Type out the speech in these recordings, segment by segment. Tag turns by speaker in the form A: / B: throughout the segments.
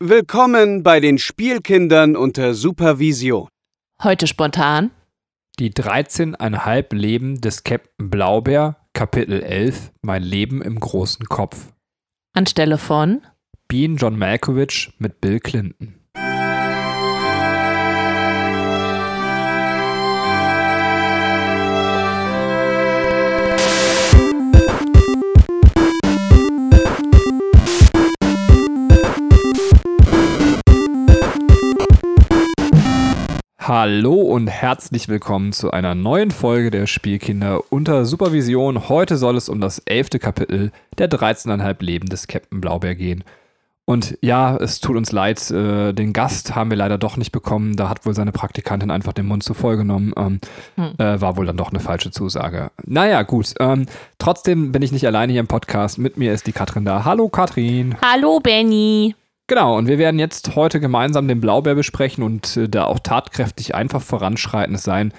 A: Willkommen bei den Spielkindern unter Supervision.
B: Heute spontan.
C: Die 13,5 Leben des Captain Blaubeer, Kapitel 11, Mein Leben im großen Kopf.
B: Anstelle von
C: Bean John Malkovich mit Bill Clinton. Hallo und herzlich willkommen zu einer neuen Folge der Spielkinder unter Supervision. Heute soll es um das elfte Kapitel der 13,5 Leben des Captain Blaubeer gehen. Und ja, es tut uns leid, äh, den Gast haben wir leider doch nicht bekommen. Da hat wohl seine Praktikantin einfach den Mund zu voll genommen. Ähm, hm. äh, war wohl dann doch eine falsche Zusage. Naja, gut. Ähm, trotzdem bin ich nicht alleine hier im Podcast. Mit mir ist die Katrin da. Hallo Katrin.
B: Hallo Benny.
C: Genau, und wir werden jetzt heute gemeinsam den Blaubeer besprechen und äh, da auch tatkräftig einfach voranschreitend sein.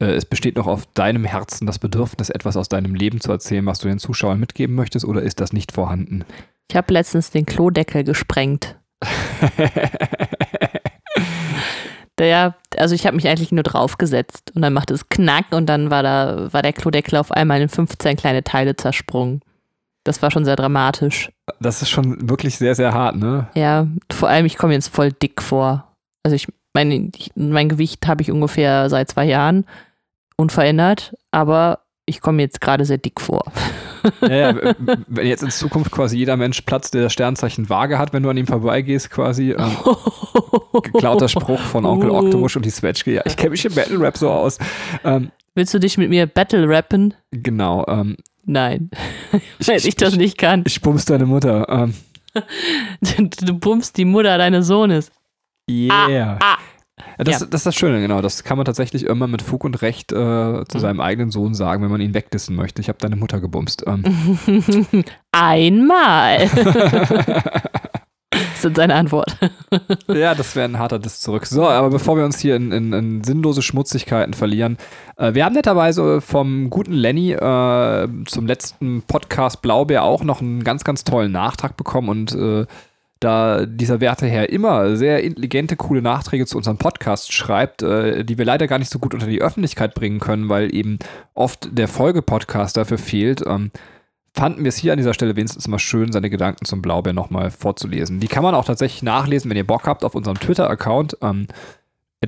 C: Äh, es besteht noch auf deinem Herzen das Bedürfnis, etwas aus deinem Leben zu erzählen, was du den Zuschauern mitgeben möchtest, oder ist das nicht vorhanden?
B: Ich habe letztens den Klodeckel gesprengt. ja, also ich habe mich eigentlich nur draufgesetzt und dann machte es Knack und dann war da war der Klodeckel auf einmal in 15 kleine Teile zersprungen. Das war schon sehr dramatisch.
C: Das ist schon wirklich sehr, sehr hart, ne?
B: Ja, vor allem, ich komme jetzt voll dick vor. Also ich, mein, mein Gewicht habe ich ungefähr seit zwei Jahren unverändert, aber ich komme jetzt gerade sehr dick vor.
C: Ja, ja, wenn jetzt in Zukunft quasi jeder Mensch Platz der Sternzeichen Waage hat, wenn du an ihm vorbeigehst, quasi. Ähm, geklauter Spruch von Onkel uh. Octopus und die Swatchke. Ja, ich kenne mich im Battle Rap so aus.
B: Ähm, Willst du dich mit mir Battle rappen?
C: Genau. Ähm,
B: Nein, weil ich, ich, das nicht kann.
C: Ich bumst deine Mutter. Ähm.
B: du bummst die Mutter deines Sohnes.
C: Yeah. Ah, ah. Das, ja. das, ist das Schöne, genau. Das kann man tatsächlich immer mit Fug und Recht äh, zu mhm. seinem eigenen Sohn sagen, wenn man ihn wegdissen möchte. Ich habe deine Mutter gebumst. Ähm.
B: Einmal. Ist seine Antwort.
C: ja, das wäre ein harter Diss zurück. So, aber bevor wir uns hier in, in, in sinnlose Schmutzigkeiten verlieren, äh, wir haben netterweise vom guten Lenny äh, zum letzten Podcast Blaubeer auch noch einen ganz, ganz tollen Nachtrag bekommen und äh, da dieser Werteherr immer sehr intelligente, coole Nachträge zu unserem Podcast schreibt, äh, die wir leider gar nicht so gut unter die Öffentlichkeit bringen können, weil eben oft der Folgepodcast dafür fehlt. Ähm, fanden wir es hier an dieser Stelle wenigstens mal schön, seine Gedanken zum Blaubeer nochmal vorzulesen. Die kann man auch tatsächlich nachlesen, wenn ihr Bock habt, auf unserem Twitter-Account. Ähm,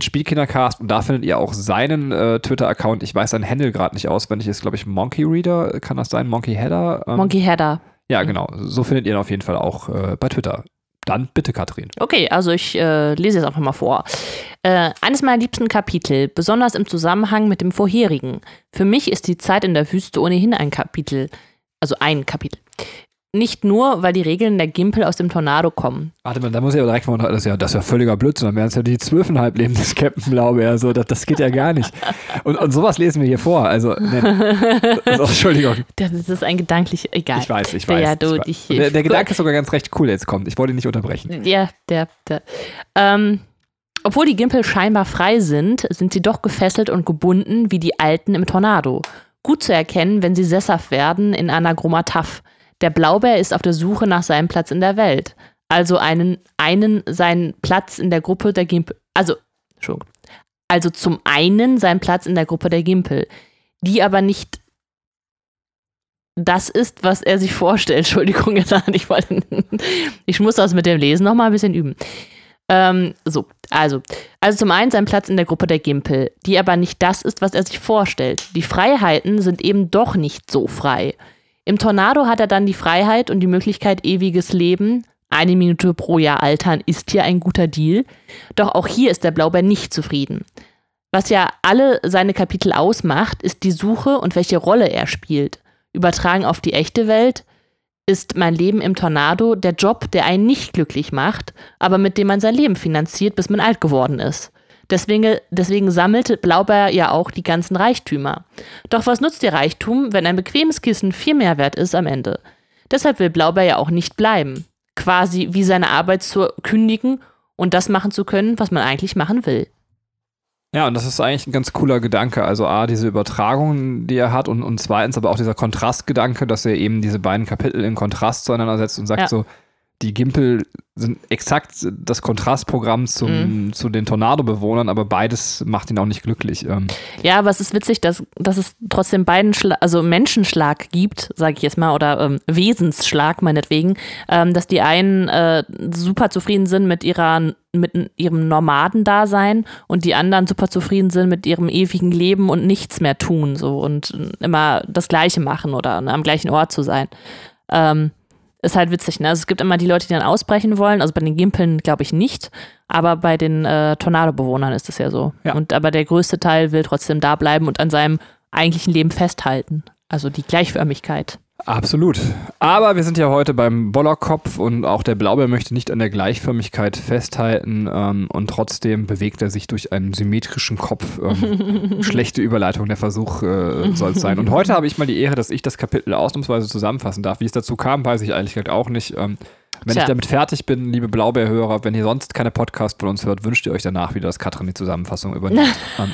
C: Spielkindercast und da findet ihr auch seinen äh, Twitter-Account. Ich weiß seinen Handle gerade nicht auswendig, ist glaube ich Monkey Reader, kann das sein? Monkey Header?
B: Ähm, Monkey Header.
C: Ja, genau. So findet ihr ihn auf jeden Fall auch äh, bei Twitter. Dann bitte, Katrin.
B: Okay, also ich äh, lese jetzt einfach mal vor. Äh, eines meiner liebsten Kapitel, besonders im Zusammenhang mit dem vorherigen. Für mich ist die Zeit in der Wüste ohnehin ein Kapitel also ein Kapitel. Nicht nur, weil die Regeln der Gimpel aus dem Tornado kommen.
C: Warte mal, da muss ich aber direkt mal, das ist ja, das ist ja völliger Blödsinn, dann wären es ja die zwölfeinhalb Leben des Captain Blaubeer, so, das, das geht ja gar nicht. Und, und sowas lesen wir hier vor, also, ne, also Entschuldigung.
B: Das ist ein gedanklich, egal.
C: Ich weiß, ich weiß. Ja, du, ich, der, der Gedanke ist sogar ganz recht cool, jetzt kommt, ich wollte ihn nicht unterbrechen.
B: Ja, der, der, ähm, obwohl die Gimpel scheinbar frei sind, sind sie doch gefesselt und gebunden wie die Alten im Tornado gut zu erkennen, wenn sie sesshaft werden in Anagromataf. Der Blaubeer ist auf der Suche nach seinem Platz in der Welt. Also einen, einen seinen Platz in der Gruppe der Gimpel. Also, Entschuldigung. Also zum einen seinen Platz in der Gruppe der Gimpel, die aber nicht das ist, was er sich vorstellt. Entschuldigung, jetzt ich, wollte, ich muss das mit dem Lesen nochmal ein bisschen üben. Ähm, so, also. Also zum einen sein Platz in der Gruppe der Gimpel, die aber nicht das ist, was er sich vorstellt. Die Freiheiten sind eben doch nicht so frei. Im Tornado hat er dann die Freiheit und die Möglichkeit ewiges Leben. Eine Minute pro Jahr altern ist hier ein guter Deal. Doch auch hier ist der Blaubeer nicht zufrieden. Was ja alle seine Kapitel ausmacht, ist die Suche und welche Rolle er spielt. Übertragen auf die echte Welt, ist mein Leben im Tornado der Job, der einen nicht glücklich macht, aber mit dem man sein Leben finanziert, bis man alt geworden ist. Deswegen, deswegen sammelt Blaubeer ja auch die ganzen Reichtümer. Doch was nutzt ihr Reichtum, wenn ein bequemes Kissen viel mehr wert ist am Ende? Deshalb will Blaubeer ja auch nicht bleiben. Quasi wie seine Arbeit zu kündigen und das machen zu können, was man eigentlich machen will.
C: Ja, und das ist eigentlich ein ganz cooler Gedanke. Also A, diese Übertragung, die er hat und, und zweitens aber auch dieser Kontrastgedanke, dass er eben diese beiden Kapitel in Kontrast zueinander setzt und sagt ja. so, die Gimpel sind exakt das Kontrastprogramm zum,
B: Mhm.
C: zu den Tornado-Bewohnern, aber beides macht ihn auch nicht glücklich. Ähm,
B: Ja, aber es ist witzig, dass, dass es trotzdem beiden Schla also Menschenschlag gibt, sage ich jetzt mal, oder ähm, Wesensschlag meinetwegen, ähm, dass die einen äh, super zufrieden sind mit ihrer mit ihrem Nomadendasein und die anderen super zufrieden sind mit ihrem ewigen Leben und nichts mehr tun so und immer das Gleiche machen oder ne, am gleichen Ort zu sein. Ähm, ist halt witzig, ne? Also es gibt immer die Leute, die dann ausbrechen wollen. Also bei den Gimpeln glaube ich nicht, aber bei den äh, Tornado-Bewohnern ist es ja so.
C: Ja.
B: Und aber der größte Teil will trotzdem da bleiben und an seinem eigentlichen Leben festhalten. Also die Gleichförmigkeit.
C: Absolut. Aber wir sind ja heute beim Bollerkopf und auch der Blaubeer möchte nicht an der Gleichförmigkeit festhalten ähm, und trotzdem bewegt er sich durch einen symmetrischen Kopf. Ähm, schlechte Überleitung, der Versuch äh, soll es sein. Und heute habe ich mal die Ehre, dass ich das Kapitel ausnahmsweise zusammenfassen darf. Wie es dazu kam, weiß ich ehrlich gesagt auch nicht. Ähm, wenn
B: Tja.
C: ich damit fertig bin, liebe Blaubeerhörer, wenn ihr sonst keine Podcast von uns hört, wünscht ihr euch danach wieder, dass Katrin die Zusammenfassung übernimmt. ähm,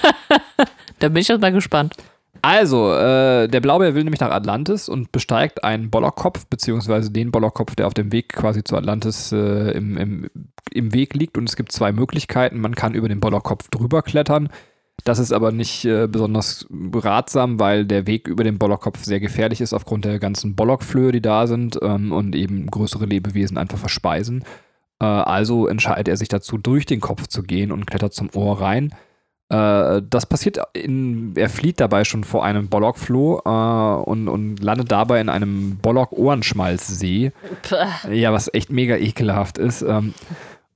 B: Da bin ich jetzt mal gespannt.
C: Also, äh, der Blaubeer will nämlich nach Atlantis und besteigt einen Bollerkopf, beziehungsweise den Bollerkopf, der auf dem Weg quasi zu Atlantis äh, im, im, im Weg liegt. Und es gibt zwei Möglichkeiten. Man kann über den Bollerkopf drüber klettern. Das ist aber nicht äh, besonders ratsam, weil der Weg über den Bollerkopf sehr gefährlich ist aufgrund der ganzen Bollockflöhe, die da sind ähm, und eben größere Lebewesen einfach verspeisen. Äh, also entscheidet er sich dazu, durch den Kopf zu gehen und klettert zum Ohr rein. Äh, das passiert in, er flieht dabei schon vor einem Bollockfloh äh, und, und landet dabei in einem Bollock-Ohrenschmalzsee. Ja, was echt mega ekelhaft ist. Ähm,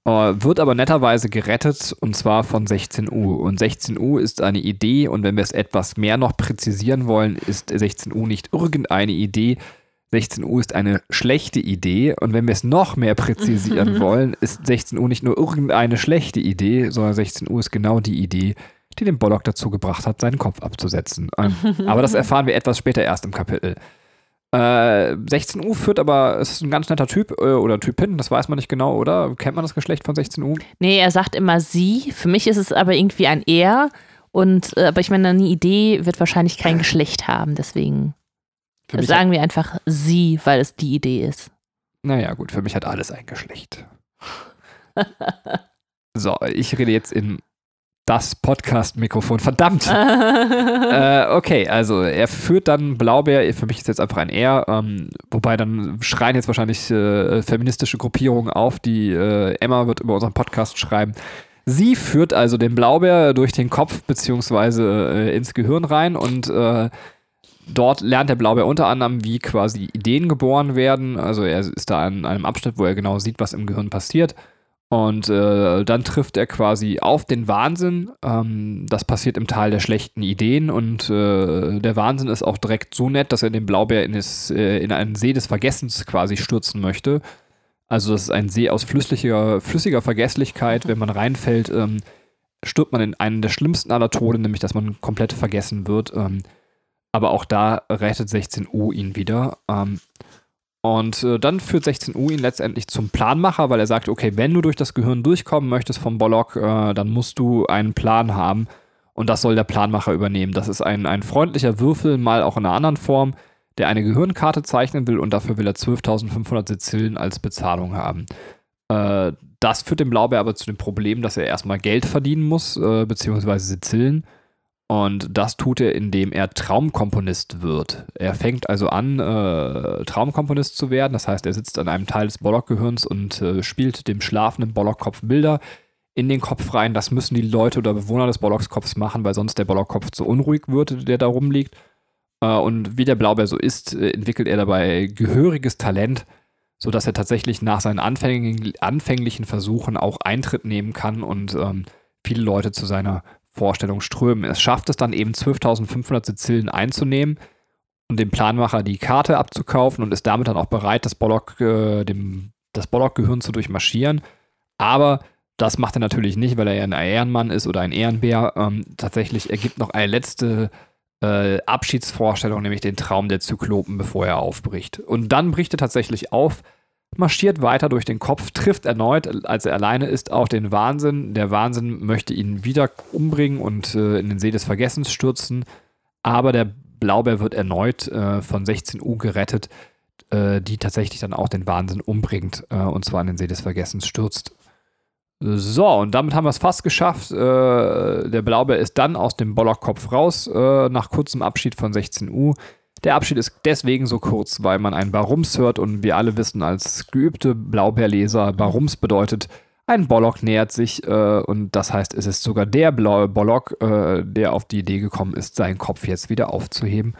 C: äh, wird aber netterweise gerettet und zwar von 16U. Und 16U ist eine Idee und wenn wir es etwas mehr noch präzisieren wollen, ist 16U nicht irgendeine Idee. 16U ist eine schlechte Idee und wenn wir es noch mehr präzisieren wollen, ist 16U nicht nur irgendeine schlechte Idee, sondern 16U ist genau die Idee, die den Bollock dazu gebracht hat, seinen Kopf abzusetzen. Ähm, aber das erfahren wir etwas später erst im Kapitel. Äh, 16U führt aber, es ist ein ganz netter Typ äh, oder Typin, das weiß man nicht genau, oder? Kennt man das Geschlecht von 16U?
B: Nee, er sagt immer sie. Für mich ist es aber irgendwie ein er. Und, äh, aber ich meine, eine Idee wird wahrscheinlich kein Geschlecht haben. Deswegen
C: Für
B: sagen wir einfach sie, weil es die Idee ist.
C: Naja, gut, für mich hat alles ein Geschlecht. so, ich rede jetzt in das Podcast-Mikrofon. Verdammt! äh, okay, also er führt dann Blaubeer, für mich ist jetzt einfach ein Er, ähm, wobei dann schreien jetzt wahrscheinlich äh, feministische Gruppierungen auf, die äh, Emma wird über unseren Podcast schreiben. Sie führt also den Blaubeer durch den Kopf beziehungsweise äh, ins Gehirn rein und äh, dort lernt der Blaubeer unter anderem, wie quasi Ideen geboren werden. Also er ist da an einem Abschnitt, wo er genau sieht, was im Gehirn passiert. Und äh, dann trifft er quasi auf den Wahnsinn. Ähm, das passiert im Tal der schlechten Ideen. Und äh, der Wahnsinn ist auch direkt so nett, dass er den Blaubeer in, das, äh, in einen See des Vergessens quasi stürzen möchte. Also das ist ein See aus flüssiger, flüssiger Vergesslichkeit. Wenn man reinfällt, ähm, stirbt man in einen der schlimmsten aller Tode, nämlich dass man komplett vergessen wird. Ähm, aber auch da rettet 16U ihn wieder. Ähm, und äh, dann führt 16U ihn letztendlich zum Planmacher, weil er sagt, okay, wenn du durch das Gehirn durchkommen möchtest vom Bollock, äh, dann musst du einen Plan haben. Und das soll der Planmacher übernehmen. Das ist ein, ein freundlicher Würfel, mal auch in einer anderen Form, der eine Gehirnkarte zeichnen will und dafür will er 12.500 Sizillen als Bezahlung haben. Äh, das führt dem Blaubeer aber zu dem Problem, dass er erstmal Geld verdienen muss, äh, beziehungsweise Sizillen. Und das tut er, indem er Traumkomponist wird. Er fängt also an, äh, Traumkomponist zu werden. Das heißt, er sitzt an einem Teil des Bollock-Gehirns und äh, spielt dem schlafenden Bollock-Kopf Bilder in den Kopf rein. Das müssen die Leute oder Bewohner des Bollocks-Kopfs machen, weil sonst der Bollock-Kopf zu unruhig wird, der da rumliegt. Äh, und wie der Blaubeer so ist, äh, entwickelt er dabei gehöriges Talent, sodass er tatsächlich nach seinen anfänglichen, anfänglichen Versuchen auch Eintritt nehmen kann und ähm, viele Leute zu seiner Vorstellung strömen. Es schafft es dann eben 12.500 Sizillen einzunehmen und dem Planmacher die Karte abzukaufen und ist damit dann auch bereit, das Bollock, äh, dem, das Bollock-Gehirn zu durchmarschieren. Aber das macht er natürlich nicht, weil er ja ein Ehrenmann ist oder ein Ehrenbär. Ähm, tatsächlich, er gibt noch eine letzte äh, Abschiedsvorstellung, nämlich den Traum der Zyklopen, bevor er aufbricht. Und dann bricht er tatsächlich auf, marschiert weiter durch den Kopf, trifft erneut, als er alleine ist, auch den Wahnsinn. Der Wahnsinn möchte ihn wieder umbringen und äh, in den See des Vergessens stürzen. Aber der Blaubeer wird erneut äh, von 16U gerettet. äh, die tatsächlich dann auch den Wahnsinn umbringt äh, und zwar in den See des Vergessens stürzt. So, und damit haben wir es fast geschafft. Äh, der Blaubeer ist dann aus dem Bollockkopf raus, äh, nach kurzem Abschied von 16U. Der Abschied ist deswegen so kurz, weil man ein Warums hört und wir alle wissen als geübte Blaubeerleser, Warums bedeutet, ein Bollock nähert sich äh, und das heißt, es ist sogar der blaue Bollock, äh, der auf die Idee gekommen ist, seinen Kopf jetzt wieder aufzuheben.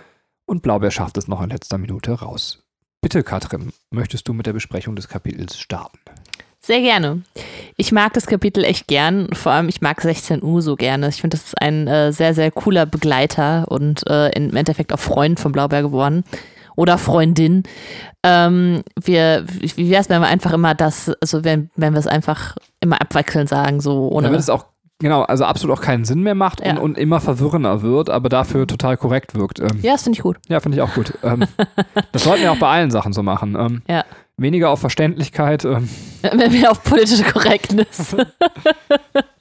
C: Und Blaubeer schafft es noch in letzter Minute raus. Bitte, Katrin, möchtest du mit der Besprechung des Kapitels starten?
B: Sehr gerne. Ich mag das Kapitel echt gern. Vor allem, ich mag 16U so gerne. Ich finde, das ist ein äh, sehr, sehr cooler Begleiter und äh, im Endeffekt auch Freund von Blaubeer geworden. Oder Freundin. Ähm, wir, wie wäre es, wenn wir einfach immer das, also wenn, wenn wir es einfach immer abwechselnd sagen, so ohne.
C: Damit es auch, genau, also absolut auch keinen Sinn mehr macht
B: Ja.
C: und, und immer verwirrender wird, aber dafür total korrekt wirkt. Ähm,
B: ja, das finde ich gut.
C: Ja, finde ich auch gut. Ähm, das sollten wir auch bei allen Sachen so machen. Ähm,
B: Ja.
C: Weniger auf Verständlichkeit. Ähm,
B: wir auf politische Korrektness.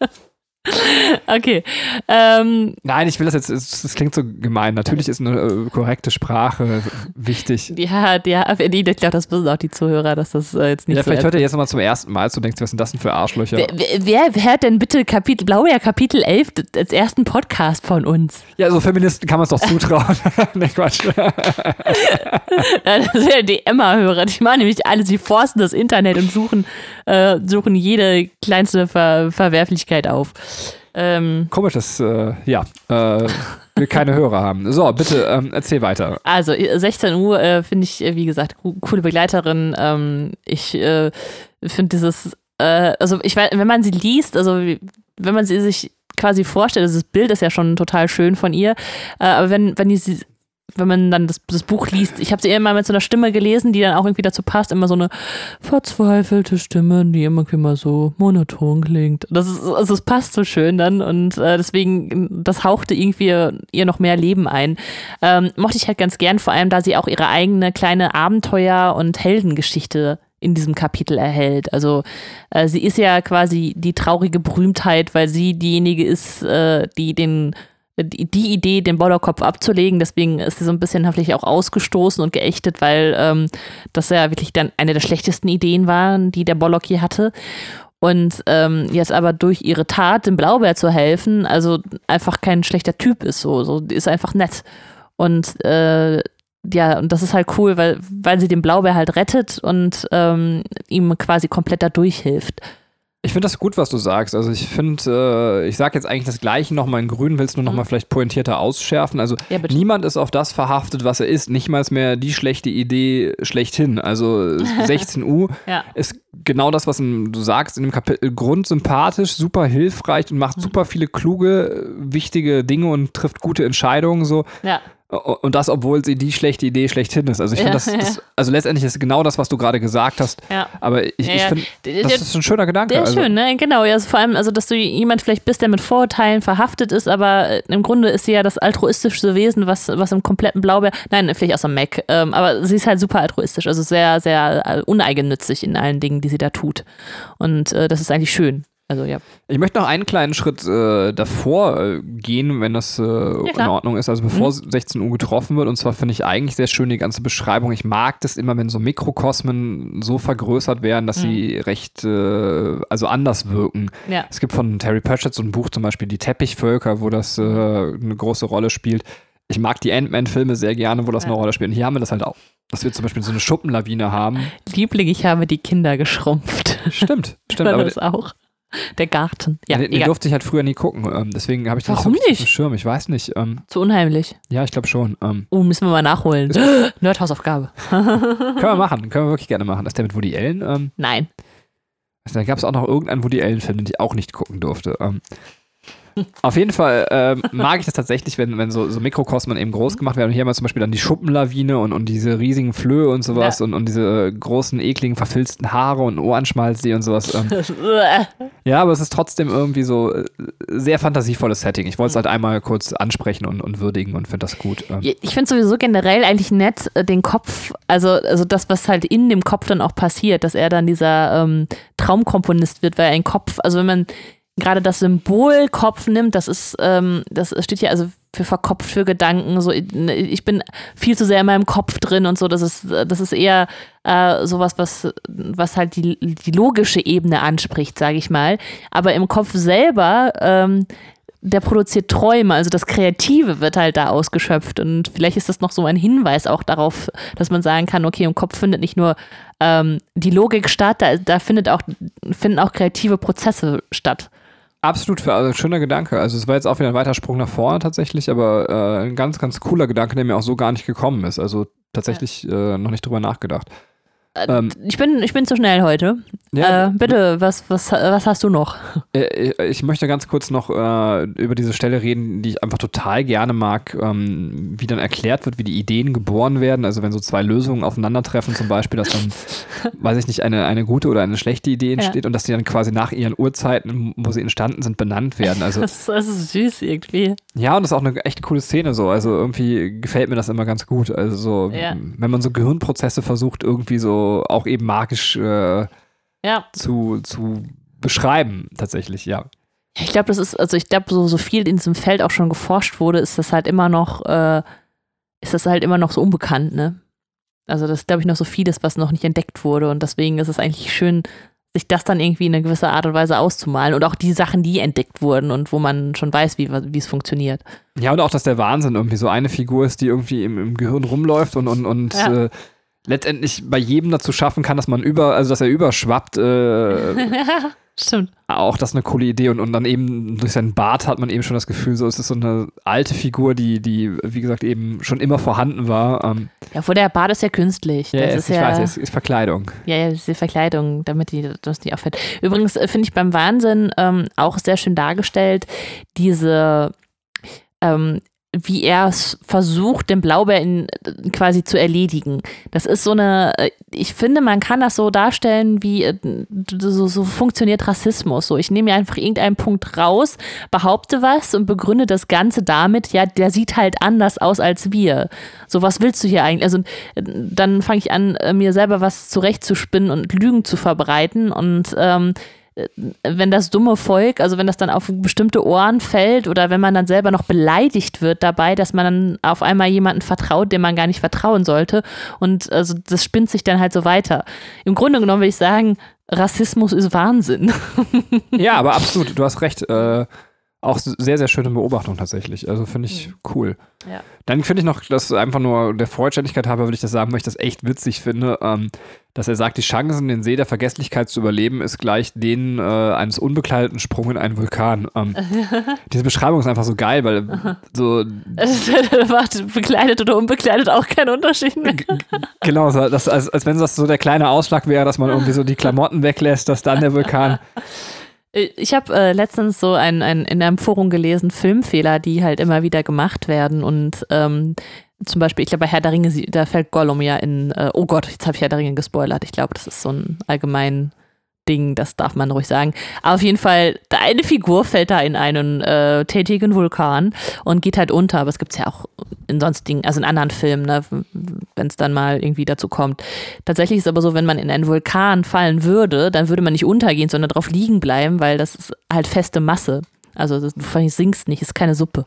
B: okay. Ähm,
C: nein, ich will das jetzt, es, klingt so gemein. Natürlich ist eine äh, korrekte Sprache wichtig.
B: ja, ja, ich glaube, das wissen auch die Zuhörer, dass das äh, jetzt nicht
C: Ja,
B: so
C: vielleicht hört ihr jetzt nochmal zum ersten Mal zu, denkt, was sind das denn für Arschlöcher?
B: Wer, wer, hört denn bitte Kapitel, Blaubeer Kapitel 11 als ersten Podcast von uns?
C: Ja, so Feministen kann man es doch zutrauen. nee, Quatsch.
B: Ja, das sind ja die Emma-Hörer. Die machen nämlich alles, die forsten das Internet und suchen, äh, suchen jede kleinste Ver Verwerflichkeit auf. Ähm,
C: Komisch, dass, äh, ja, äh, wir keine Hörer haben. So, bitte, ähm, erzähl weiter.
B: also 16 Uhr äh, finde ich, äh, wie gesagt, co coole Begleiterin. Ähm, ich äh, finde dieses, äh, also ich weiß, wenn man sie liest, also wenn man sie sich quasi vorstellt, also das Bild ist ja schon total schön von ihr, aber wenn, wenn die sie wenn man dann das, das Buch liest, ich habe sie immer mit so einer Stimme gelesen, die dann auch irgendwie dazu passt, immer so eine verzweifelte Stimme, die immer immer so monoton klingt. Das ist, also es passt so schön dann und äh, deswegen, das hauchte irgendwie ihr noch mehr Leben ein. Ähm, mochte ich halt ganz gern, vor allem da sie auch ihre eigene kleine Abenteuer- und Heldengeschichte in diesem Kapitel erhält. Also äh, sie ist ja quasi die traurige Berühmtheit, weil sie diejenige ist, äh, die den die, Idee, den Bollerkopf abzulegen, deswegen ist sie so ein bisschen hoffentlich auch ausgestoßen und geächtet, weil ähm, das ja wirklich dann eine der schlechtesten Ideen waren, die der Bollock hier hatte. Und ähm, jetzt aber durch ihre Tat, dem Blaubeer zu helfen, also einfach kein schlechter Typ ist, so, so ist einfach nett. Und äh, ja, und das ist halt cool, weil, weil sie den Blaubeer halt rettet und ähm, ihm quasi komplett dadurch hilft.
C: Ich finde das gut, was du sagst. Also ich finde, äh, ich sage jetzt eigentlich das Gleiche nochmal in grün, willst du nochmal vielleicht pointierter ausschärfen. Also
B: Ja,
C: niemand ist auf das verhaftet, was er ist. Nicht mal mehr die schlechte Idee schlechthin. Also 16 U
B: Ja.
C: ist genau das, was du sagst in dem Kapitel grundsympathisch, super hilfreich und macht
B: Mhm.
C: super viele kluge, wichtige Dinge und trifft gute Entscheidungen so.
B: Ja.
C: Und das, obwohl sie die schlechte Idee schlechthin ist. Also ich finde
B: Ja,
C: das, das, also letztendlich ist genau das, was du gerade gesagt hast.
B: Ja.
C: Aber ich, ich finde, das ist ein schöner Gedanke.
B: Der ist
C: also,
B: schön, ne? Genau, ja, also vor allem, also dass du jemand vielleicht bist, der mit Vorurteilen verhaftet ist, aber äh, im Grunde ist sie ja das altruistischste Wesen, was, was im kompletten Blaubeer, nein, vielleicht außer Mac, ähm, aber sie ist halt super altruistisch, also sehr, sehr äh, uneigennützig in allen Dingen, die sie da tut. Und äh, das ist eigentlich schön. Also ja.
C: Ich möchte noch einen kleinen Schritt äh, davor äh, gehen, wenn das äh, in
B: klar.
C: Ordnung ist. Also bevor 16 Uhr getroffen wird. Und zwar finde ich eigentlich sehr schön die ganze Beschreibung. Ich mag das immer, wenn so Mikrokosmen so vergrößert werden, dass sie recht, äh, also anders wirken.
B: Ja.
C: Es gibt von Terry Pratchett so ein Buch zum Beispiel Die Teppichvölker, wo das äh, eine große Rolle spielt. Ich mag die Ant-Man-Filme sehr gerne, wo das eine
B: Ja.
C: Rolle spielt. Und hier haben wir das halt auch. Dass wir zum Beispiel so eine Schuppenlawine haben.
B: Liebling, ich habe die Kinder geschrumpft.
C: Stimmt, stimmt.
B: War das auch. Der Garten. Ja,
C: den, den durfte ich halt früher nie gucken. Ähm, deswegen habe ich das
B: Warum
C: nicht so Schirm. Ich weiß nicht. Ähm,
B: Zu unheimlich.
C: ja, ich glaube schon. Ähm,
B: Oh, müssen wir mal nachholen. Nerdhausaufgabe.
C: können wir machen. Können wir wirklich gerne machen. Das ist der mit Woody Allen. Ähm,
B: Nein.
C: also da gab es auch noch irgendeinen Woody Allen-Film, den ich auch nicht gucken durfte. Ähm, auf jeden Fall ähm, mag ich das tatsächlich, wenn, wenn so, so Mikrokosmen eben groß gemacht werden. Und hier haben wir zum Beispiel dann die Schuppenlawine und, und diese riesigen Flöhe und sowas
B: Ja.
C: und, und diese äh, großen, ekligen, verfilzten Haare und Ohrenschmalzee und sowas. Ähm, ja, aber es ist trotzdem irgendwie so äh, sehr fantasievolles Setting. Ich wollte es halt einmal kurz ansprechen und, und würdigen und finde das gut. Ähm,
B: Ich finde sowieso generell eigentlich nett, äh, den Kopf, also, also das, was halt in dem Kopf dann auch passiert, dass er dann dieser ähm, Traumkomponist wird, weil ein Kopf, also wenn man gerade das Symbol Kopf nimmt, das ist, ähm, das steht ja, also für verkopft für Gedanken. So, ich bin viel zu sehr in meinem Kopf drin und so. Das ist, das ist eher äh, sowas, was, was halt die, die logische Ebene anspricht, sage ich mal. Aber im Kopf selber ähm, der produziert Träume, also das Kreative wird halt da ausgeschöpft. Und vielleicht ist das noch so ein Hinweis auch darauf, dass man sagen kann, okay, im Kopf findet nicht nur ähm, die Logik statt, da, da findet auch, finden auch kreative Prozesse statt.
C: Absolut, für, also schöner Gedanke. Also es war jetzt auch wieder ein weiter Sprung nach vorne tatsächlich, aber äh, ein ganz, ganz cooler Gedanke, der mir auch so gar nicht gekommen ist. Also tatsächlich ja. äh, noch nicht drüber nachgedacht.
B: Äh, ähm, ich, bin, ich bin zu schnell heute. Ja, äh, bitte, was, was, was hast du noch?
C: Äh, äh, ich möchte ganz kurz noch äh, über diese Stelle reden, die ich einfach total gerne mag, ähm, wie dann erklärt wird, wie die Ideen geboren werden. Also wenn so zwei Lösungen aufeinandertreffen, zum Beispiel, dass dann, weiß ich nicht, eine, eine gute oder eine schlechte Idee entsteht ja. und dass die dann quasi nach ihren Uhrzeiten, wo sie entstanden sind, benannt werden. Also,
B: das, das ist süß irgendwie.
C: Ja, und das ist auch eine echt coole Szene so. Also irgendwie gefällt mir das immer ganz gut. Also so, ja. wenn man so Gehirnprozesse versucht, irgendwie so auch eben magisch äh, ja. zu, zu beschreiben, tatsächlich, ja.
B: Ich glaube, das ist, also ich glaube, so, so viel in diesem Feld auch schon geforscht wurde, ist das halt immer noch, äh, ist das halt immer noch so unbekannt, ne? Also das glaube ich noch so vieles, was noch nicht entdeckt wurde und deswegen ist es eigentlich schön, sich das dann irgendwie in einer gewisser Art und Weise auszumalen und auch die Sachen, die entdeckt wurden und wo man schon weiß, wie, wie es funktioniert.
C: Ja, und auch, dass der Wahnsinn irgendwie so eine Figur ist, die irgendwie im, im Gehirn rumläuft und, und, und ja. äh, letztendlich bei jedem dazu schaffen kann, dass man über, also dass er überschwappt. Äh,
B: Stimmt.
C: Auch das ist eine coole Idee und, und dann eben durch seinen Bart hat man eben schon das Gefühl, so es ist so eine alte Figur, die, die, wie gesagt, eben schon immer vorhanden war. Ähm,
B: ja, vor der Bart ist ja künstlich.
C: Ja,
B: das
C: ist, ich ja, weiß, ist, ist Verkleidung.
B: Ja, ja, das ist die Verkleidung, damit die, das nicht auffällt. Übrigens äh, finde ich beim Wahnsinn ähm, auch sehr schön dargestellt, diese ähm, wie er es versucht, den Blaubeer quasi zu erledigen. Das ist so eine, äh, ich finde, man kann das so darstellen, wie äh, so, so funktioniert Rassismus. So, ich nehme mir einfach irgendeinen Punkt raus, behaupte was und begründe das Ganze damit, ja, der sieht halt anders aus als wir. So, was willst du hier eigentlich? Also, äh, dann fange ich an, mir selber was zurechtzuspinnen und Lügen zu verbreiten und ähm, äh, wenn das dumme Volk, also wenn das dann auf bestimmte Ohren fällt oder wenn man dann selber noch beleidigt wird dabei, dass man dann auf einmal jemanden vertraut, dem man gar nicht vertrauen sollte. Und also das spinnt sich dann halt so weiter. Im Grunde genommen würde ich sagen, Rassismus ist Wahnsinn.
C: Ja, aber absolut, du hast recht. Äh, auch sehr, sehr schöne Beobachtung tatsächlich. Also finde ich mhm. cool. Ja. Dann finde ich noch, dass einfach nur der Vollständigkeit habe, würde ich das sagen, weil ich das echt witzig finde, ähm, dass er sagt, die Chancen, den See der Vergesslichkeit zu überleben, ist gleich denen äh, eines unbekleideten Sprungs in einen Vulkan. Ähm, diese Beschreibung ist einfach so geil, weil so.
B: macht bekleidet oder unbekleidet auch keinen Unterschied mehr.
C: genau, das, als, als wenn das so der kleine Ausschlag wäre, dass man irgendwie so die Klamotten weglässt, dass dann der Vulkan.
B: Ich habe äh, letztens so ein, ein, in einem Forum gelesen, Filmfehler, die halt immer wieder gemacht werden. Und ähm, zum Beispiel, ich glaube, bei Herr der Ringe, da fällt Gollum ja in, äh, oh Gott, jetzt habe ich Herr der Ringe gespoilert. Ich glaube, das ist so ein allgemein Ding, das darf man ruhig sagen. Aber auf jeden Fall, eine Figur fällt da in einen äh, tätigen Vulkan und geht halt unter. Aber es gibt es ja auch in sonstigen, also in anderen Filmen, ne, wenn es dann mal irgendwie dazu kommt. Tatsächlich ist es aber so, wenn man in einen Vulkan fallen würde, dann würde man nicht untergehen, sondern drauf liegen bleiben, weil das ist halt feste Masse. Also du sinkst nicht, ist keine Suppe.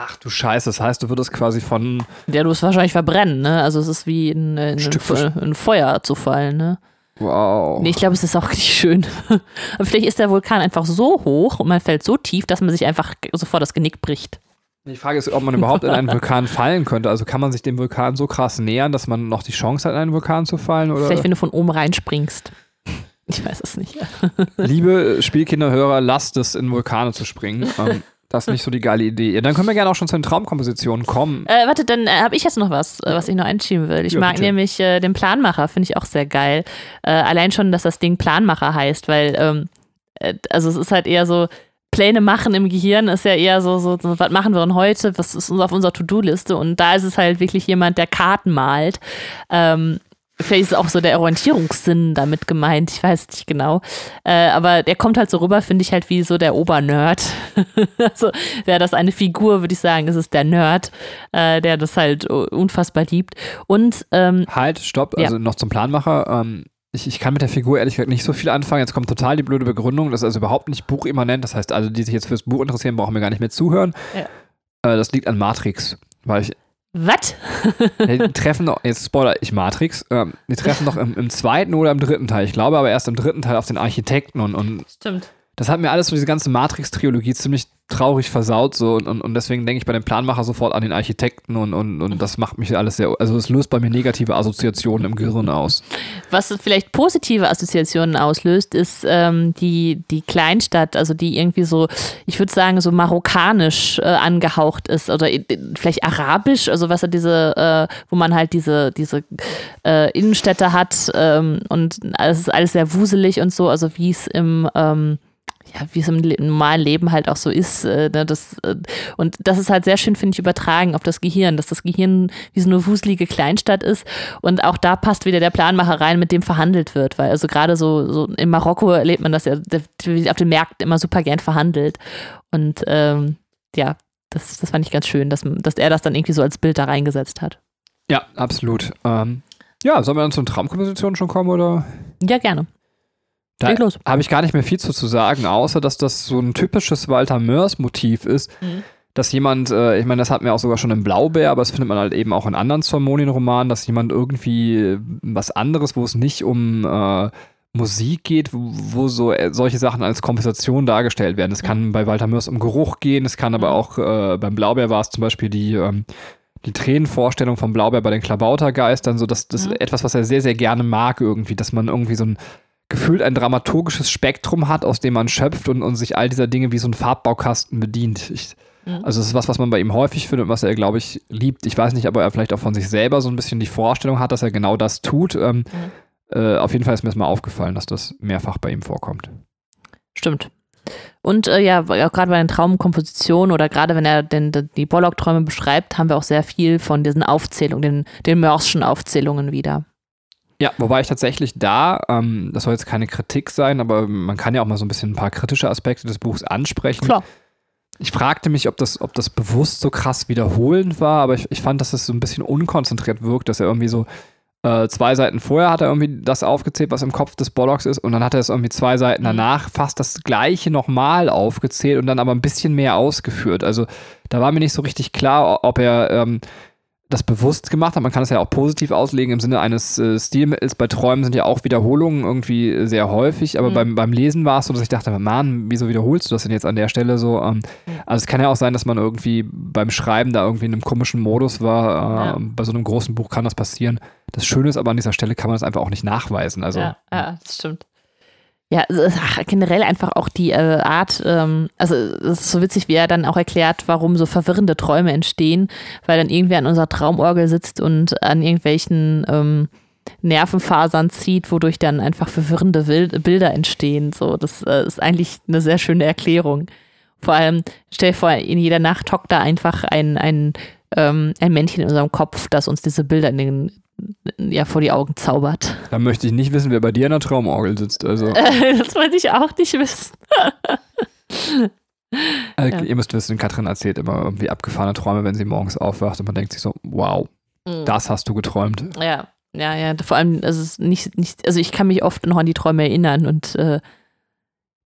C: Ach du Scheiße, das heißt, du würdest quasi von.
B: Ja, du wirst wahrscheinlich verbrennen, ne? Also es ist wie in, in, in, in Feuer zu fallen, ne?
C: Wow.
B: Nee, ich glaube, es ist auch nicht schön. Vielleicht ist der Vulkan einfach so hoch und man fällt so tief, dass man sich einfach sofort das Genick bricht.
C: Die Frage ist, ob man überhaupt in einen Vulkan fallen könnte. Also kann man sich dem Vulkan so krass nähern, dass man noch die Chance hat, in einen Vulkan zu fallen? Oder?
B: Vielleicht, wenn du von oben reinspringst. Ich weiß es nicht.
C: Liebe Spielkinderhörer, lasst es, in Vulkane zu springen. Das ist nicht so die geile Idee. Ja, dann können wir gerne auch schon zu den Traumkompositionen kommen.
B: Äh, warte, dann äh, habe ich jetzt noch was, äh, was ich noch einschieben will. Ich ja, mag bitte. nämlich äh, den Planmacher, finde ich auch sehr geil. Äh, allein schon, dass das Ding Planmacher heißt, weil, ähm, äh, also es ist halt eher so, Pläne machen im Gehirn ist ja eher so, so, so was machen wir denn heute, was ist auf unserer To-Do-Liste und da ist es halt wirklich jemand, der Karten malt. Ähm, Vielleicht ist auch so der Orientierungssinn damit gemeint, ich weiß nicht genau. Äh, aber der kommt halt so rüber, finde ich halt wie so der Obernerd. also wäre das eine Figur, würde ich sagen, ist der Nerd, äh, der das halt unfassbar liebt. Und ähm,
C: halt, stopp, also ja. noch zum Planmacher. Ähm, ich, ich kann mit der Figur ehrlich gesagt nicht so viel anfangen. Jetzt kommt total die blöde Begründung. Das ist also überhaupt nicht buchimmanent. Das heißt, also die sich jetzt fürs Buch interessieren, brauchen mir gar nicht mehr zuhören. Ja. Äh, das liegt an Matrix. Weil ich.
B: Was?
C: Die treffen noch, jetzt Spoiler, ich Matrix, ähm, die treffen noch im, im zweiten oder im dritten Teil. Ich glaube aber erst im dritten Teil auf den Architekten und, und
B: Stimmt.
C: Das hat mir alles so diese ganze Matrix-Trilogie ziemlich traurig versaut so und, und, deswegen denke ich bei dem Planmacher sofort an den Architekten und, und, und das macht mich alles sehr, also es löst bei mir negative Assoziationen im Gehirn aus.
B: Was vielleicht positive Assoziationen auslöst, ist ähm, die, die Kleinstadt, also die irgendwie so, ich würde sagen, so marokkanisch äh, angehaucht ist oder äh, vielleicht arabisch, also was er diese, äh, wo man halt diese, diese äh, Innenstädte hat ähm, und es ist alles sehr wuselig und so, also wie es im ähm, ja, wie es im le- normalen Leben halt auch so ist. Äh, ne, das, äh, und das ist halt sehr schön, finde ich, übertragen auf das Gehirn, dass das Gehirn wie so eine wuselige Kleinstadt ist. Und auch da passt wieder der Planmacher rein, mit dem verhandelt wird. Weil also gerade so, so in Marokko erlebt man das ja, auf den Märkten immer super gern verhandelt. Und ähm, ja, das, das fand ich ganz schön, dass, dass er das dann irgendwie so als Bild da reingesetzt hat.
C: Ja, absolut. Ähm, ja, sollen wir dann zu den Traumkompositionen schon kommen oder?
B: Ja, gerne.
C: Da habe ich gar nicht mehr viel zu, zu sagen, außer dass das so ein typisches Walter Mörs-Motiv ist,
B: Mhm.
C: dass jemand, äh, ich meine, das hatten wir auch sogar schon im Blaubeer, aber das findet man halt eben auch in anderen Zormonien-Romanen, dass jemand irgendwie äh, was anderes, wo es nicht um äh, Musik geht, wo, wo so äh, solche Sachen als Kompensation dargestellt werden. Es kann bei Walter Mörs um Geruch gehen, es kann aber
B: Mhm.
C: auch äh, beim Blaubeer war es zum Beispiel die ähm, die Tränenvorstellung vom Blaubeer bei den Klabautergeistern, so dass das
B: Mhm.
C: etwas, was er sehr, sehr gerne mag, irgendwie, dass man irgendwie so ein gefühlt ein dramaturgisches Spektrum hat, aus dem man schöpft und, und sich all dieser Dinge wie so ein Farbbaukasten bedient. Ich,
B: Mhm.
C: also es ist was, was man bei ihm häufig findet und was er, glaube ich, liebt. Ich weiß nicht, ob er vielleicht auch von sich selber so ein bisschen die Vorstellung hat, dass er genau das tut. Ähm, äh, auf jeden Fall ist mir das mal aufgefallen, dass das mehrfach bei ihm vorkommt.
B: Stimmt. Und äh, ja, auch gerade bei den Traumkompositionen oder gerade wenn er den, den, die Bollock-Träume beschreibt, haben wir auch sehr viel von diesen Aufzählungen, den, den Mörschen Aufzählungen wieder.
C: Ja, wobei ich tatsächlich da, ähm, das soll jetzt keine Kritik sein, aber man kann ja auch mal so ein bisschen ein paar kritische Aspekte des Buchs ansprechen.
B: Klar.
C: Ich fragte mich, ob das, ob das bewusst so krass wiederholend war, aber ich, ich fand, dass es so ein bisschen unkonzentriert wirkt, dass er irgendwie so äh, zwei Seiten vorher hat er irgendwie das aufgezählt, was im Kopf des Bollocks ist, und dann hat er es irgendwie zwei Seiten
B: Mhm.
C: danach fast das gleiche nochmal aufgezählt und dann aber ein bisschen mehr ausgeführt. Also da war mir nicht so richtig klar, ob er ähm, das bewusst gemacht hat. Man kann es ja auch positiv auslegen im Sinne eines äh, Stilmittels. Bei Träumen sind ja auch Wiederholungen irgendwie sehr häufig, aber
B: Mhm.
C: beim, beim Lesen war es so, dass ich dachte, Mann, wieso wiederholst du das denn jetzt an der Stelle so? Ähm, also es kann ja auch sein, dass man irgendwie beim Schreiben da irgendwie in einem komischen Modus war. Äh,
B: Ja.
C: Bei so einem großen Buch kann das passieren. Das Schöne ist aber an dieser Stelle kann man das einfach auch nicht nachweisen. Also
B: ja, ja, das stimmt. Ja, generell einfach auch die äh, Art, ähm, also es ist so witzig, wie er dann auch erklärt, warum so verwirrende Träume entstehen, weil dann irgendwer an unserer Traumorgel sitzt und an irgendwelchen ähm, Nervenfasern zieht, wodurch dann einfach verwirrende Wild Bilder entstehen. So, das äh, ist eigentlich eine sehr schöne Erklärung. Vor allem, stell dir vor, in jeder Nacht hockt da einfach ein, ein, ähm, ein Männchen in unserem Kopf, das uns diese Bilder in den, ja, vor die Augen zaubert.
C: da möchte ich nicht wissen, wer bei dir in der Traumorgel sitzt. Also
B: das wollte ich auch nicht wissen.
C: äh,
B: Ja.
C: ihr müsst wissen, Katrin erzählt immer irgendwie abgefahrene Träume, wenn sie morgens aufwacht und man denkt sich so, wow, das hast du geträumt.
B: Ja, ja, ja. Vor allem, also nicht, nicht, also ich kann mich oft noch an die Träume erinnern und äh,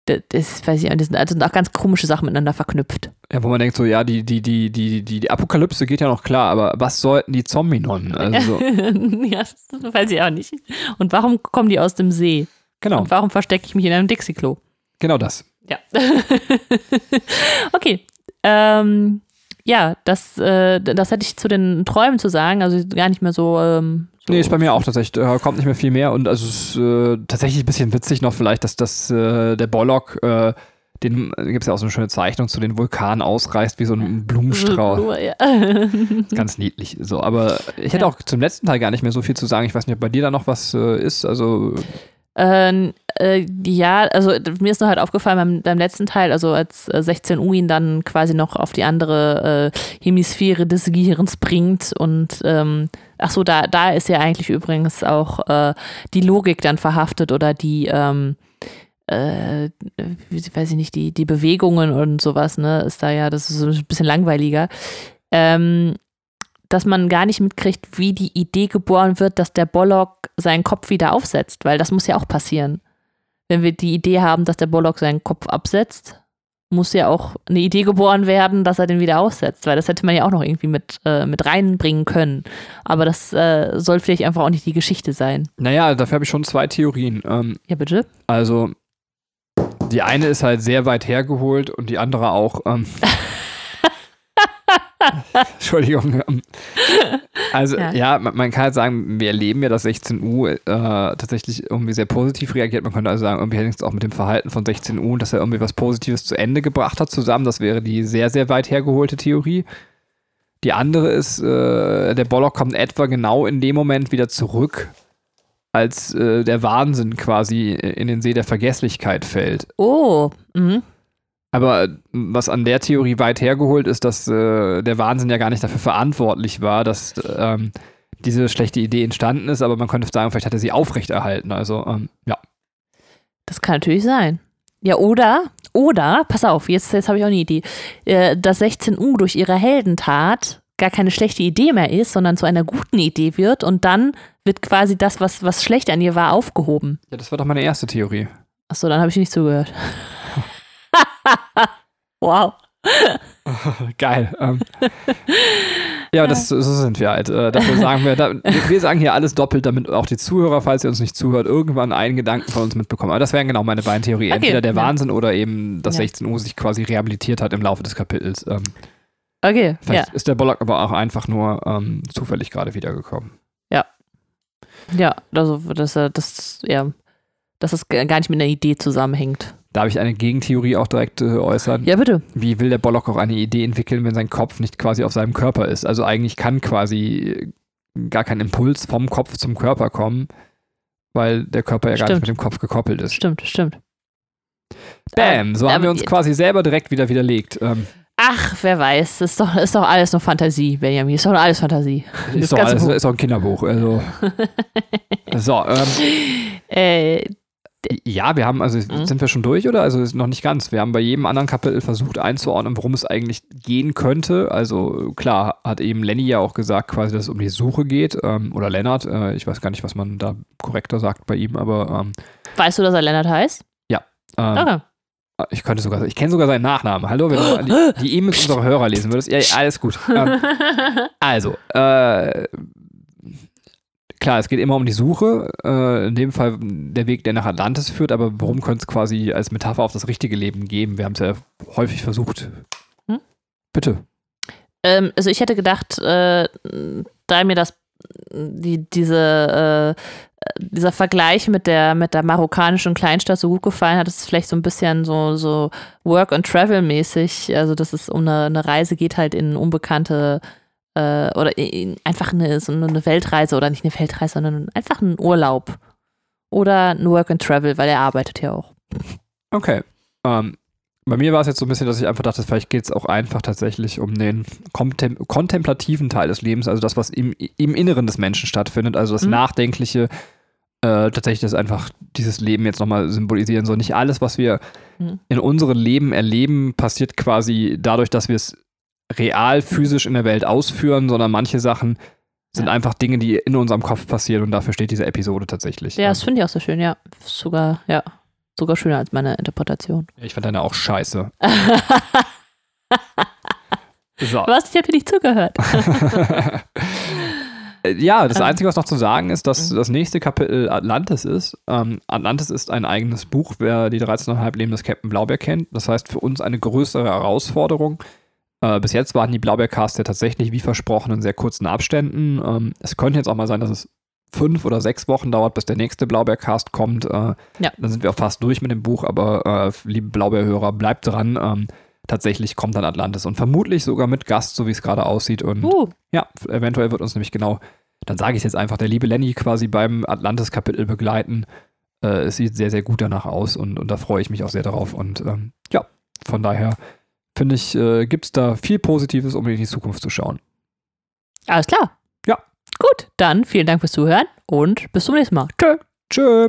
B: das, das weiß ich das sind also sind auch ganz komische Sachen miteinander verknüpft.
C: Ja, wo man denkt so, ja, die, die, die, die, die, die Apokalypse geht ja noch klar, aber was sollten die Zombie-Nonnen? Also,
B: ja, das weiß ich auch nicht. Und warum kommen die aus dem See?
C: genau,
B: Und warum verstecke ich mich in einem Dixie-Klo?
C: genau das.
B: Ja. okay. Ähm, ja, das, äh, das hätte ich zu den Träumen zu sagen. Also gar nicht mehr so. Ähm, so
C: Nee, ist bei mir auch tatsächlich, äh, kommt nicht mehr viel mehr und also es ist äh, tatsächlich ein bisschen witzig noch vielleicht, dass das äh, der Bollock, äh, den gibt es ja auch so eine schöne Zeichnung zu den Vulkanen ausreißt wie so ein Blumenstrauß.
B: Ja.
C: Ganz niedlich. So, aber ich hätte
B: Ja.
C: auch zum letzten Teil gar nicht mehr so viel zu sagen. Ich weiß nicht, ob bei dir da noch was äh, ist. Also
B: Ähm, äh, ja, also mir ist noch halt aufgefallen beim, beim letzten Teil, also als äh, 16 Uin dann quasi noch auf die andere äh, Hemisphäre des Gehirns bringt und ähm, ach so, da, da ist ja eigentlich übrigens auch äh, die Logik dann verhaftet oder die ähm, äh, weiß ich nicht, die, die Bewegungen und sowas, ne, ist da ja, das ist ein bisschen langweiliger. Ähm, dass man gar nicht mitkriegt, wie die Idee geboren wird, dass der Bollock seinen Kopf wieder aufsetzt, weil das muss ja auch passieren. Wenn wir die Idee haben, dass der Bollock seinen Kopf absetzt, muss ja auch eine Idee geboren werden, dass er den wieder aussetzt, weil das hätte man ja auch noch irgendwie mit, äh, mit reinbringen können. Aber das äh, soll vielleicht einfach auch nicht die Geschichte sein.
C: Naja, dafür habe ich schon zwei Theorien. Ähm,
B: Ja, bitte?
C: also, die eine ist halt sehr weit hergeholt und die andere auch. Ähm, Entschuldigung. ähm, Also,
B: Ja.
C: ja, man, man kann halt sagen, wir erleben ja, dass 16U äh, tatsächlich irgendwie sehr positiv reagiert. Man könnte also sagen, irgendwie hängt es auch mit dem Verhalten von 16U, dass er irgendwie was Positives zu Ende gebracht hat zusammen. Das wäre die sehr, sehr weit hergeholte Theorie. Die andere ist, äh, der Bollock kommt etwa genau in dem Moment wieder zurück, als äh, der Wahnsinn quasi in den See der Vergesslichkeit fällt.
B: Oh, mhm.
C: Aber äh, was an der Theorie weit hergeholt ist, dass äh, der Wahnsinn ja gar nicht dafür verantwortlich war, dass ähm, diese schlechte Idee entstanden ist, aber man könnte sagen, vielleicht hat er sie aufrechterhalten. Also, ähm, ja.
B: Das kann natürlich sein. Ja, oder, oder, pass auf, jetzt, jetzt habe ich auch eine Idee, äh, dass 16U durch ihre Heldentat gar keine schlechte Idee mehr ist, sondern zu einer guten Idee wird und dann wird quasi das, was, was schlecht an ihr war, aufgehoben.
C: Ja, das war doch meine erste Theorie.
B: Achso, dann habe ich nicht zugehört. wow.
C: Geil. Ähm. Ja, das, so sind wir halt. Äh, dafür sagen wir, da, wir sagen hier alles doppelt, damit auch die Zuhörer, falls ihr uns nicht zuhört, irgendwann einen Gedanken von uns mitbekommen. Aber das wären genau meine beiden Theorien.
B: Okay,
C: Entweder der
B: ja.
C: Wahnsinn oder eben, dass
B: Ja.
C: 16 Uhr sich quasi rehabilitiert hat im Laufe des Kapitels. Ähm,
B: Okay,
C: vielleicht
B: ja.
C: ist der Bollock aber auch einfach nur ähm, zufällig gerade wiedergekommen.
B: Ja, also, dass er das, ja, dass es gar nicht mit einer Idee zusammenhängt.
C: Darf ich eine Gegentheorie auch direkt äh, äußern?
B: Ja, bitte.
C: Wie will der Bollock auch eine Idee entwickeln, wenn sein Kopf nicht quasi auf seinem Körper ist? Also eigentlich kann quasi gar kein Impuls vom Kopf zum Körper kommen, weil der Körper ja gar nicht
B: Stimmt.
C: mit dem Kopf gekoppelt ist.
B: Stimmt, stimmt.
C: Bam, so
B: Äh,
C: haben
B: aber-
C: wir uns quasi selber direkt wieder widerlegt. Ähm,
B: Ach, wer weiß, ist doch, ist doch alles nur Fantasie, Benjamin. Ist doch alles Fantasie. Das
C: ist, doch alles, ist doch ein Kinderbuch. Also. so, ähm,
B: Äh,
C: ja, wir haben, also
B: Mhm.
C: sind wir schon durch oder? Also noch nicht ganz. Wir haben bei jedem anderen Kapitel versucht einzuordnen, worum es eigentlich gehen könnte. Also klar, hat eben Lenny ja auch gesagt, quasi, dass es um die Suche geht. Ähm, oder Lennart, äh, ich weiß gar nicht, was man da korrekter sagt bei ihm, aber ähm,
B: weißt du, dass er Lennart heißt?
C: ähm,
B: Okay.
C: Ich könnte sogar, ich kenne sogar seinen Nachnamen. Hallo, wenn du die, E-Mails unserer Hörer lesen würdest. Ja, ja, alles gut. Ähm, Also, äh, klar, es geht immer um die Suche. Äh, in dem Fall der Weg, der nach Atlantis führt, aber warum könnte es quasi als Metapher auf das richtige Leben geben? Wir haben es ja häufig versucht.
B: Hm?
C: Bitte.
B: ähm, also ich hätte gedacht, äh, da mir das die, diese, äh, dieser Vergleich mit der, mit der marokkanischen Kleinstadt so gut gefallen hat, ist es vielleicht so ein bisschen so, so Work and Travel mäßig, also dass es um eine, eine Reise geht halt in unbekannte äh, oder in, einfach eine, so eine Weltreise oder nicht eine Weltreise, sondern einfach einen Urlaub oder ein Work and Travel, weil er arbeitet ja auch.
C: Okay. Ähm, bei mir war es jetzt so ein bisschen, dass ich einfach dachte, vielleicht geht es auch einfach tatsächlich um den kontem kontemplativen Teil des Lebens, also das, was im, im Inneren des Menschen stattfindet, also das
B: Mhm.
C: Nachdenkliche, äh, tatsächlich das einfach dieses Leben jetzt nochmal symbolisieren soll. Nicht alles, was wir
B: Mhm.
C: in unserem Leben erleben, passiert quasi dadurch, dass wir es real, physisch in der Welt ausführen, sondern manche Sachen sind
B: Ja.
C: einfach Dinge, die in unserem Kopf passieren und dafür steht diese Episode tatsächlich.
B: Ja, das finde ich auch so schön, ja. Sogar, ja, sogar schöner als meine Interpretation.
C: ich fand deine auch scheiße. So.
B: Was? Ich habe dir nicht zugehört.
C: Ja, das
B: Ähm.
C: Einzige, was noch zu sagen ist, dass
B: Mhm.
C: das nächste Kapitel Atlantis ist. Ähm, Atlantis ist ein eigenes Buch, wer die 13,5 Leben des Captain Blaubeer kennt. Das heißt, für uns eine größere Herausforderung. Äh, bis jetzt waren die Blaubeercasts ja tatsächlich, wie versprochen, in sehr kurzen Abständen. Ähm, es könnte jetzt auch mal sein, dass es fünf oder sechs Wochen dauert, bis der nächste Blaubeercast kommt. Äh,
B: Ja.
C: Dann sind wir auch fast durch mit dem Buch, aber äh, liebe Blaubeerhörer, bleibt dran. Ähm, tatsächlich kommt dann Atlantis und vermutlich sogar mit Gast, so wie es gerade aussieht. Und
B: Uh,
C: ja, eventuell wird uns nämlich genau, dann sage ich es jetzt einfach, der liebe Lenny quasi beim Atlantis-Kapitel begleiten. Äh, es sieht sehr, sehr gut danach aus und, und da freue ich mich auch sehr darauf. Und ähm, ja, von daher finde ich, äh, gibt es da viel Positives, um in die Zukunft zu schauen.
B: alles klar. Gut, dann vielen Dank fürs Zuhören und bis zum nächsten Mal. Tschö.
C: Tschö.